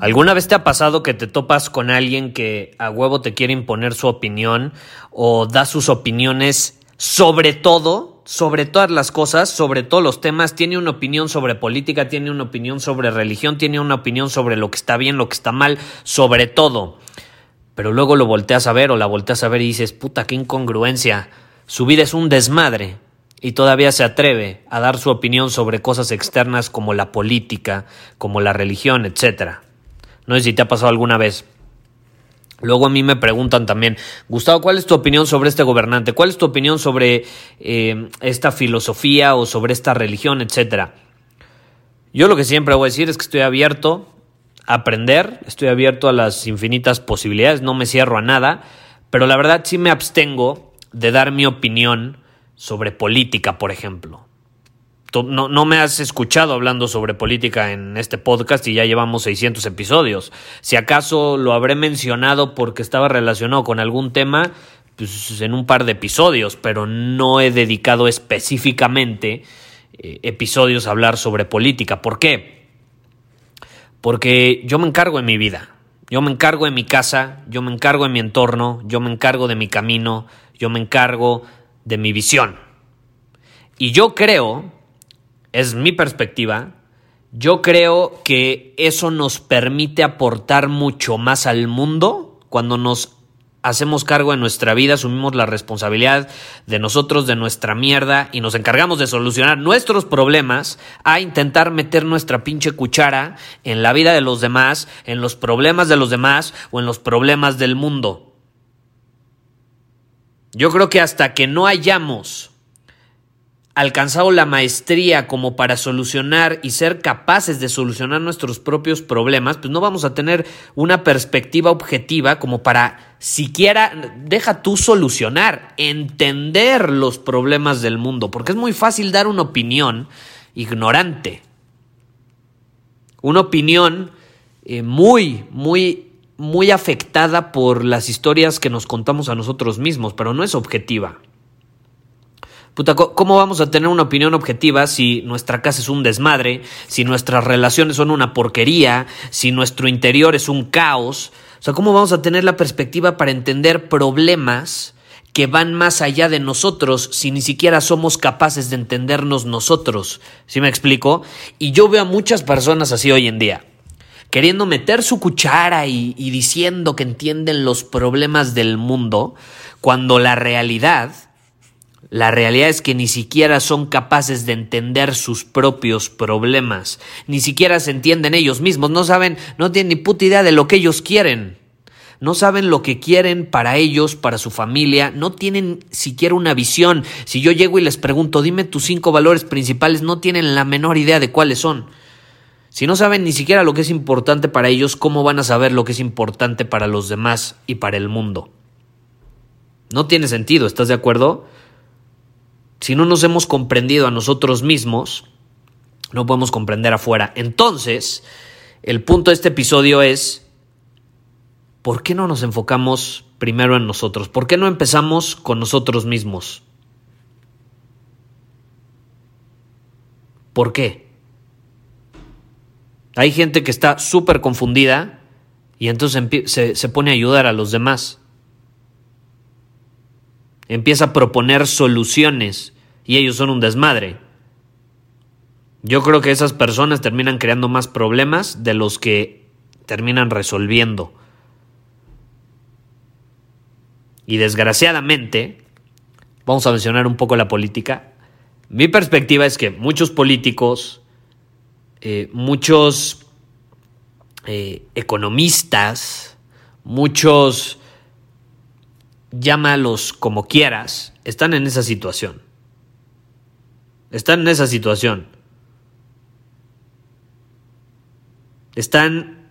¿Alguna vez te ha pasado que te topas con alguien que a huevo te quiere imponer su opinión o da sus opiniones sobre todo, sobre todas las cosas, sobre todos los temas? Tiene una opinión sobre política, tiene una opinión sobre religión, tiene una opinión sobre lo que está bien, lo que está mal, sobre todo. Pero luego lo volteas a ver o la volteas a ver y dices, puta, qué incongruencia. Su vida es un desmadre y todavía se atreve a dar su opinión sobre cosas externas como la política, como la religión, etcétera. No sé si te ha pasado alguna vez. Luego a mí me preguntan también, Gustavo, ¿cuál es tu opinión sobre este gobernante? ¿Cuál es tu opinión sobre eh, esta filosofía o sobre esta religión, etcétera? Yo lo que siempre voy a decir es que estoy abierto a aprender, estoy abierto a las infinitas posibilidades, no me cierro a nada, pero la verdad sí me abstengo de dar mi opinión sobre política, por ejemplo no, no, me has escuchado hablando sobre política en este podcast y ya llevamos 600 episodios. Si acaso lo habré mencionado porque estaba relacionado con algún tema, pues en un par de episodios, pero no he dedicado específicamente eh, episodios a hablar sobre política. ¿Por qué? Porque yo me encargo en mi vida, yo me encargo en mi casa, yo me encargo en mi entorno, yo me encargo de mi camino, yo me encargo de mi visión. Y yo creo es mi perspectiva, yo creo que eso nos permite aportar mucho más al mundo cuando nos hacemos cargo de nuestra vida, asumimos la responsabilidad de nosotros, de nuestra mierda y nos encargamos de solucionar nuestros problemas a intentar meter nuestra pinche cuchara en la vida de los demás, en los problemas de los demás o en los problemas del mundo. Yo creo que hasta que no hayamos alcanzado la maestría como para solucionar y ser capaces de solucionar nuestros propios problemas, pues no vamos a tener una perspectiva objetiva como para siquiera, deja tú solucionar, entender los problemas del mundo, porque es muy fácil dar una opinión ignorante, una opinión eh, muy, muy, muy afectada por las historias que nos contamos a nosotros mismos, pero no es objetiva. ¿Cómo vamos a tener una opinión objetiva si nuestra casa es un desmadre, si nuestras relaciones son una porquería, si nuestro interior es un caos? O sea, ¿cómo vamos a tener la perspectiva para entender problemas que van más allá de nosotros si ni siquiera somos capaces de entendernos nosotros? ¿Sí me explico? Y yo veo a muchas personas así hoy en día queriendo meter su cuchara y, y, diciendo que entienden los problemas del mundo, cuando la realidad la realidad es que ni siquiera son capaces de entender sus propios problemas, ni siquiera se entienden ellos mismos, no saben, no tienen ni puta idea de lo que ellos quieren. No saben lo que quieren para ellos, para su familia, no tienen siquiera una visión. Si yo llego y les pregunto, dime tus cinco valores principales, no tienen la menor idea de cuáles son. Si no saben ni siquiera lo que es importante para ellos, ¿cómo van a saber lo que es importante para los demás y para el mundo? No tiene sentido, ¿estás de acuerdo? Si no nos hemos comprendido a nosotros mismos, no podemos comprender afuera. Entonces, el punto de este episodio es, ¿por qué no nos enfocamos primero en nosotros? ¿Por qué no empezamos con nosotros mismos? ¿Por qué? Hay gente que está súper confundida y entonces se, se pone a ayudar a los demás empieza a proponer soluciones y ellos son un desmadre. Yo creo que esas personas terminan creando más problemas de los que terminan resolviendo. y desgraciadamente, vamos a mencionar un poco la política, mi perspectiva es que muchos políticos, eh, muchos eh, economistas, muchos, llámalos como quieras, están en esa situación. Están en esa situación. Están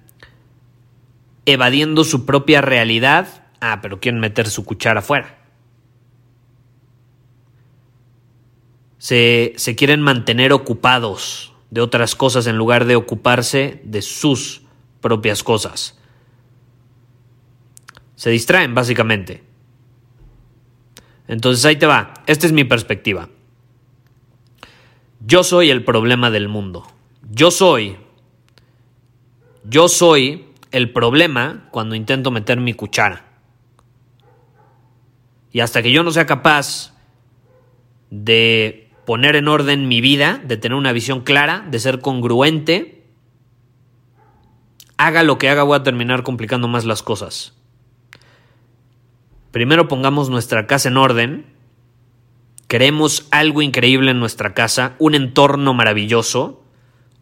evadiendo su propia realidad. Ah, pero quieren meter su cuchara afuera. Se, se, quieren mantener ocupados de otras cosas en lugar de ocuparse de sus propias cosas. Se distraen, básicamente. Entonces ahí te va. Esta es mi perspectiva. Yo soy el problema del mundo. Yo soy. Yo soy el problema cuando intento meter mi cuchara. Y hasta que yo no sea capaz de poner en orden mi vida, de tener una visión clara, de ser congruente, haga lo que haga voy a terminar complicando más las cosas. Primero pongamos nuestra casa en orden, queremos algo increíble en nuestra casa, un entorno maravilloso,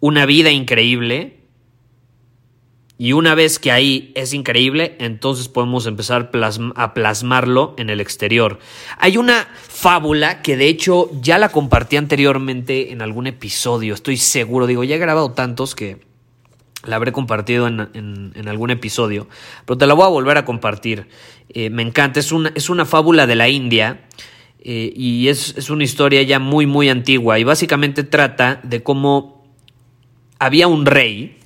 una vida increíble, y una vez que ahí es increíble, entonces podemos empezar a plasmarlo en el exterior. Hay una fábula que de hecho ya la compartí anteriormente en algún episodio, estoy seguro, digo, ya he grabado tantos que la habré compartido en, algún episodio, pero te la voy a volver a compartir. Eh, me encanta, es una, es una fábula de la India eh, y es, es una historia ya muy, muy antigua y básicamente trata de cómo había un rey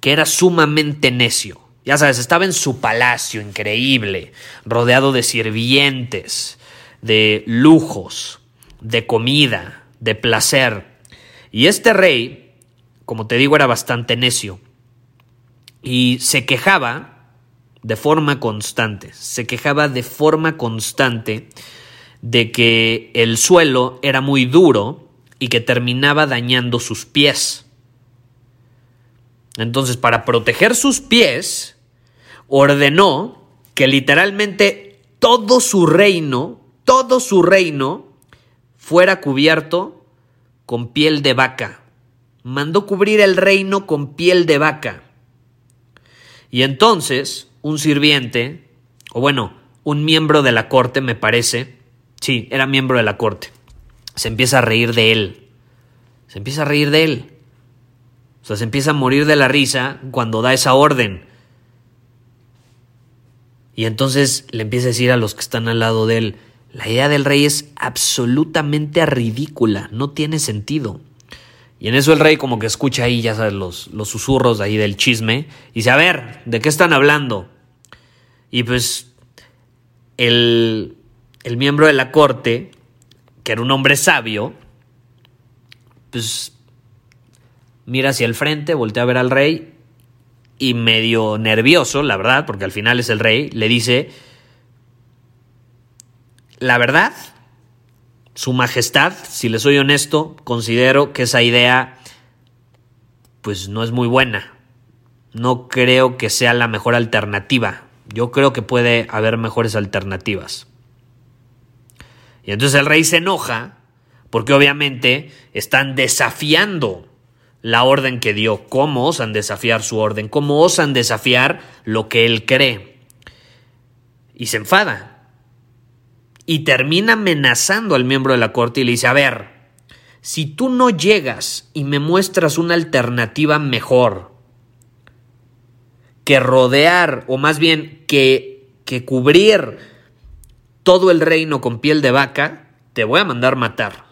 que era sumamente necio. Ya sabes, estaba en su palacio increíble, rodeado de sirvientes, de lujos, de comida, de placer. Y este rey, como te digo, era bastante necio y se quejaba de forma constante, se quejaba de forma constante de que el suelo era muy duro y que terminaba dañando sus pies. Entonces, para proteger sus pies, ordenó que literalmente todo su reino, todo su reino, fuera cubierto con piel de vaca. Mandó cubrir el reino con piel de vaca. Y entonces un sirviente, o bueno, un miembro de la corte, me parece, sí, era miembro de la corte, se empieza a reír de él. Se empieza a reír de él. O sea, se empieza a morir de la risa cuando da esa orden. Y entonces le empieza a decir a los que están al lado de él, la idea del rey es absolutamente ridícula, no tiene sentido. Y en eso el rey como que escucha ahí, ya sabes, los, los susurros ahí del chisme. Y dice, a ver, ¿de qué están hablando? Y pues el, el miembro de la corte, que era un hombre sabio, pues mira hacia el frente, voltea a ver al rey y medio nervioso, la verdad, porque al final es el rey, le dice, la verdad su Majestad, si le soy honesto, considero que esa idea pues no es muy buena. No creo que sea la mejor alternativa. Yo creo que puede haber mejores alternativas. Y entonces el rey se enoja porque obviamente están desafiando la orden que dio. ¿Cómo osan desafiar su orden? ¿Cómo osan desafiar lo que él cree? Y se enfada y termina amenazando al miembro de la corte y le dice, a ver, si tú no llegas y me muestras una alternativa mejor que rodear, o más bien que, que cubrir todo el reino con piel de vaca, te voy a mandar matar,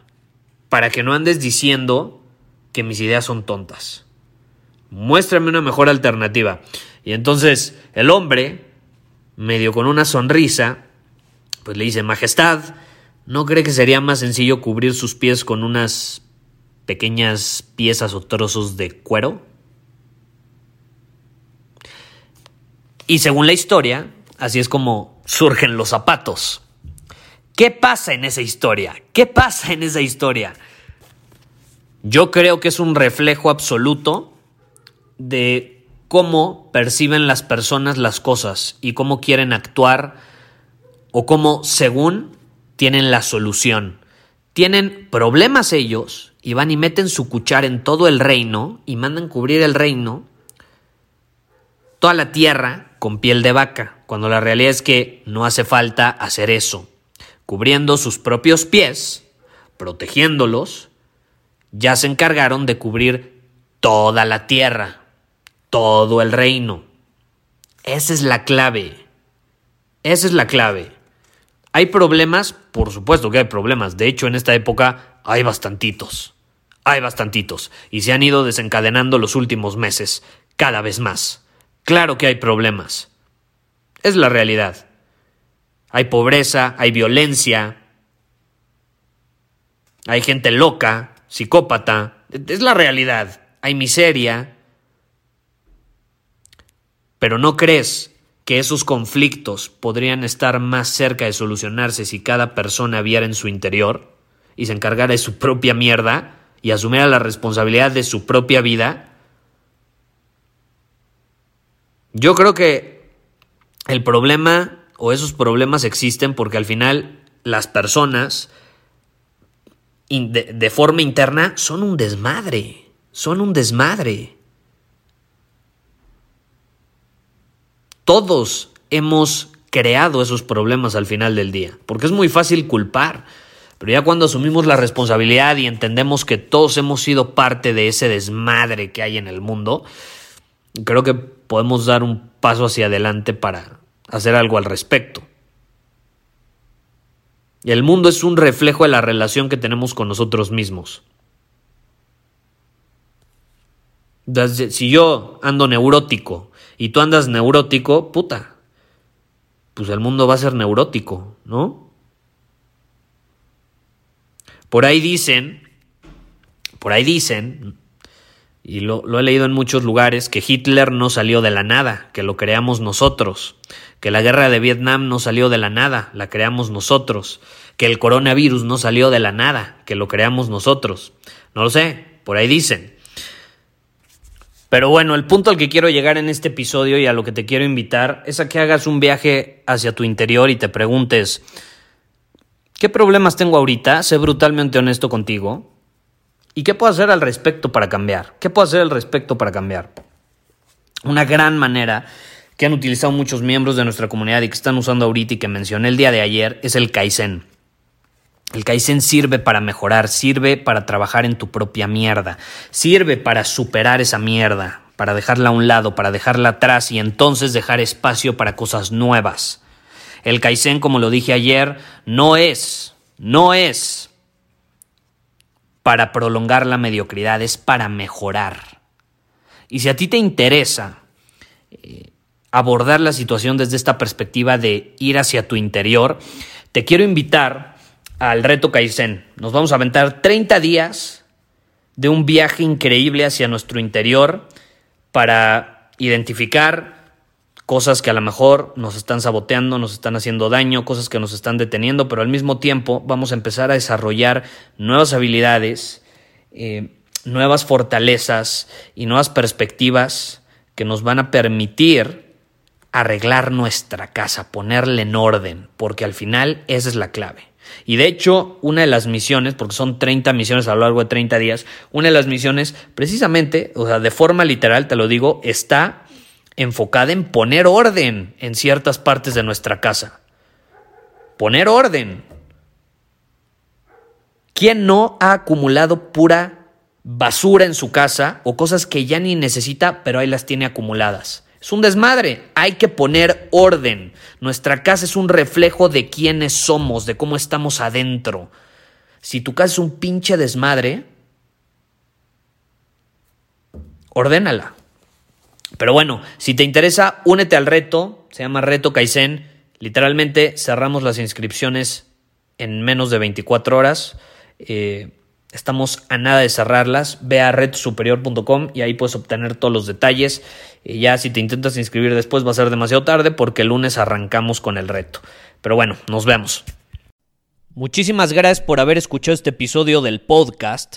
para que no andes diciendo que mis ideas son tontas. Muéstrame una mejor alternativa. Y entonces el hombre, medio con una sonrisa, pues le dice, Majestad, ¿no cree que sería más sencillo cubrir sus pies con unas pequeñas piezas o trozos de cuero? Y según la historia, así es como surgen los zapatos. ¿Qué pasa en esa historia? ¿Qué pasa en esa historia? Yo creo que es un reflejo absoluto de cómo perciben las personas las cosas y cómo quieren actuar o cómo, según, tienen la solución. Tienen problemas ellos y van y meten su cuchara en todo el reino y mandan cubrir el reino, toda la tierra, con piel de vaca, cuando la realidad es que no hace falta hacer eso. Cubriendo sus propios pies, protegiéndolos, ya se encargaron de cubrir toda la tierra, todo el reino. Esa es la clave. Esa es la clave. ¿Hay problemas? Por supuesto que hay problemas. De hecho, en esta época hay bastantitos. Hay bastantitos. Y se han ido desencadenando los últimos meses, cada vez más. Claro que hay problemas. Es la realidad. Hay pobreza, hay violencia, hay gente loca, psicópata. Es la realidad. Hay miseria. Pero ¿no crees que esos conflictos podrían estar más cerca de solucionarse si cada persona viera en su interior y se encargara de su propia mierda y asumiera la responsabilidad de su propia vida? Yo creo que el problema o esos problemas existen porque al final las personas de, de forma interna son un desmadre, son un desmadre. Todos hemos creado esos problemas al final del día, porque es muy fácil culpar, pero ya cuando asumimos la responsabilidad y entendemos que todos hemos sido parte de ese desmadre que hay en el mundo, creo que podemos dar un paso hacia adelante para hacer algo al respecto. El mundo es un reflejo de la relación que tenemos con nosotros mismos. Si yo ando neurótico y tú andas neurótico, puta, pues el mundo va a ser neurótico, ¿no? Por ahí dicen, por ahí dicen, y lo, he leído en muchos lugares, que Hitler no salió de la nada, que lo creamos nosotros, que la guerra de Vietnam no salió de la nada, la creamos nosotros, que el coronavirus no salió de la nada, que lo creamos nosotros. No lo sé, por ahí dicen. Pero bueno, el punto al que quiero llegar en este episodio y a lo que te quiero invitar es a que hagas un viaje hacia tu interior y te preguntes, ¿qué problemas tengo ahorita? Sé brutalmente honesto contigo. ¿Y qué puedo hacer al respecto para cambiar? ¿Qué puedo hacer al respecto para cambiar? Una gran manera que han utilizado muchos miembros de nuestra comunidad y que están usando ahorita y que mencioné el día de ayer es el Kaizen. El Kaizen sirve para mejorar, sirve para trabajar en tu propia mierda, sirve para superar esa mierda, para dejarla a un lado, para dejarla atrás y entonces dejar espacio para cosas nuevas. El Kaizen, como lo dije ayer, no es, no es para prolongar la mediocridad, es para mejorar. Y si a ti te interesa eh, abordar la situación desde esta perspectiva de ir hacia tu interior, te quiero invitar al reto Kaizen. Nos vamos a aventar 30 días de un viaje increíble hacia nuestro interior para identificar cosas que a lo mejor nos están saboteando, nos están haciendo daño, cosas que nos están deteniendo, pero al mismo tiempo vamos a empezar a desarrollar nuevas habilidades, eh, nuevas fortalezas y nuevas perspectivas que nos van a permitir arreglar nuestra casa, ponerle en orden, porque al final esa es la clave. Y de hecho, una de las misiones, porque son 30 misiones a lo largo de 30 días, una de las misiones, precisamente, o sea, de forma literal, te lo digo, está enfocada en poner orden en ciertas partes de nuestra casa. Poner orden. ¿Quién no ha acumulado pura basura en su casa o cosas que ya ni necesita, pero ahí las tiene acumuladas? Es un desmadre, hay que poner orden. Nuestra casa es un reflejo de quiénes somos, de cómo estamos adentro. Si tu casa es un pinche desmadre, ordénala. Pero bueno, si te interesa, únete al reto, se llama Reto Kaizen. Literalmente cerramos las inscripciones en menos de 24 horas. Eh, Estamos a nada de cerrarlas. Ve a redsuperior.com y ahí puedes obtener todos los detalles. Y ya si te intentas inscribir después va a ser demasiado tarde porque el lunes arrancamos con el reto. Pero bueno, nos vemos. Muchísimas gracias por haber escuchado este episodio del podcast.